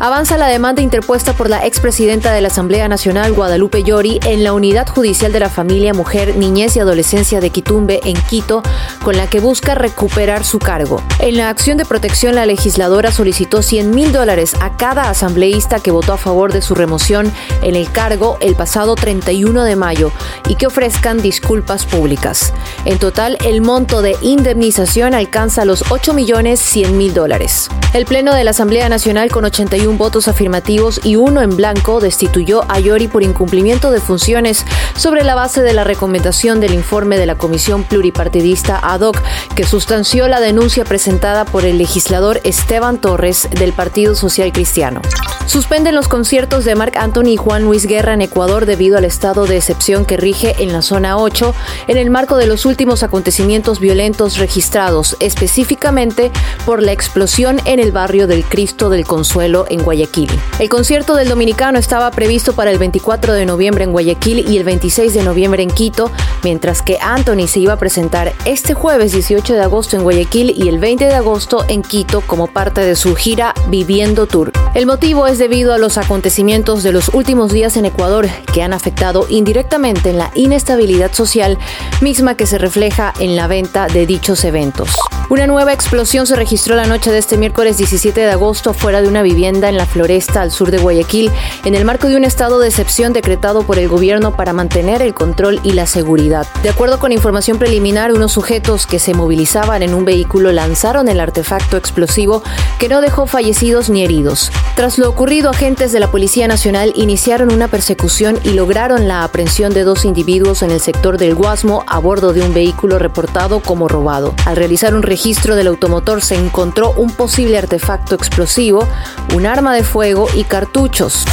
Avanza la demanda interpuesta por la expresidenta de la Asamblea Nacional, Guadalupe Llori, en la Unidad Judicial de la Familia, Mujer, Niñez y Adolescencia de Quitumbe, en Quito, con la que busca recuperar su cargo. En la acción de protección, la legisladora solicitó 100 mil dólares a cada asambleísta que votó a favor de su remoción en el cargo el pasado 31 de mayo y que ofrezcan disculpas públicas. En total, el monto de indemnización alcanza los 8 millones 100 mil dólares. El Pleno de la Asamblea Nacional, con 81 votos afirmativos y uno en blanco, destituyó a Yori por incumplimiento de funciones sobre la base de la recomendación del informe de la Comisión Pluripartidista ad hoc, que sustanció la denuncia presentada por el legislador Esteban Torres del Partido Social Cristiano. Suspenden los conciertos de Marc Anthony y Juan Luis Guerra en Ecuador debido al estado de excepción que rige en la zona 8 en el marco de los últimos acontecimientos violentos registrados, específicamente por la explosión en el barrio del Cristo del Consuelo en Guayaquil. El concierto del dominicano estaba previsto para el 24 de noviembre en Guayaquil y el 26 de noviembre en Quito, mientras que Anthony se iba a presentar este jueves 18 de agosto en Guayaquil y el 20 de agosto en Quito como parte de su gira Viviendo Tour. El motivo es debido a los acontecimientos de los últimos días en Ecuador que han afectado indirectamente en la inestabilidad social misma que se refleja en la venta de dichos eventos. Una nueva explosión se registró la noche de este miércoles 17 de agosto fuera de una vivienda en la floresta al sur de Guayaquil, en el marco de un estado de excepción decretado por el gobierno para mantener el control y la seguridad. De acuerdo con información preliminar, unos sujetos que se movilizaban en un vehículo lanzaron el artefacto explosivo que no dejó fallecidos ni heridos. Tras lo ocurrido, agentes de la Policía Nacional iniciaron una persecución y lograron la aprehensión de dos individuos en el sector del Guasmo a bordo de un vehículo reportado como robado. Al realizar un del automotor se encontró un posible artefacto explosivo, un arma de fuego y cartuchos.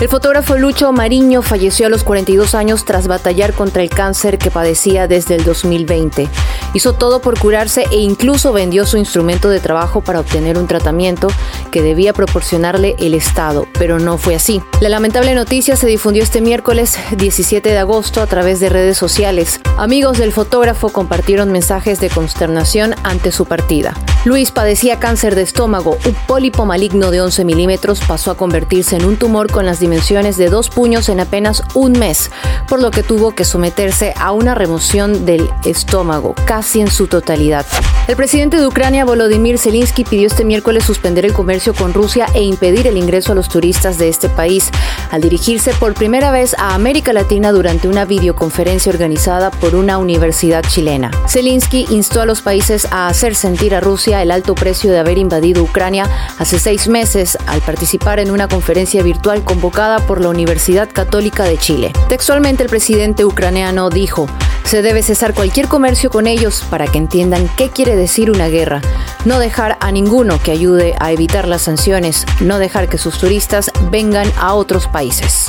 El fotógrafo Lucho Mariño falleció a los 42 años tras batallar contra el cáncer que padecía desde el 2020. Hizo todo por curarse e incluso vendió su instrumento de trabajo para obtener un tratamiento que debía proporcionarle el Estado, pero no fue así. La lamentable noticia se difundió este miércoles 17 de agosto a través de redes sociales. Amigos del fotógrafo compartieron mensajes de consternación ante su partida. Luis padecía cáncer de estómago, un pólipo maligno de 11 milímetros pasó a convertirse en un tumor con las dimensiones de dos puños en apenas un mes, por lo que tuvo que someterse a una remoción del estómago, casi en su totalidad. El presidente de Ucrania, Volodymyr Zelensky, pidió este miércoles suspender el comercio con Rusia e impedir el ingreso a los turistas de este país, al dirigirse por primera vez a América Latina durante una videoconferencia organizada por una universidad chilena. Zelensky instó a los países a hacer sentir a El alto precio de haber invadido Ucrania hace seis meses al participar en una conferencia virtual convocada por la Universidad Católica de Chile. Textualmente el presidente ucraniano dijo, se debe cesar cualquier comercio con ellos para que entiendan qué quiere decir una guerra. No dejar a ninguno que ayude a evitar las sanciones. No dejar que sus turistas vengan a otros países.